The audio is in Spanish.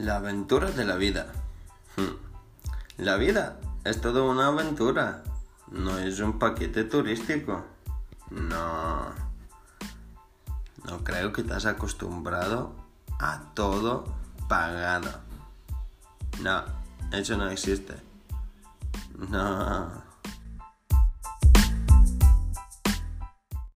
La aventura de la vida. Hmm. La vida es toda una aventura. No es un paquete turístico. No. No creo que te has acostumbrado a todo pagado. No, eso no existe. No.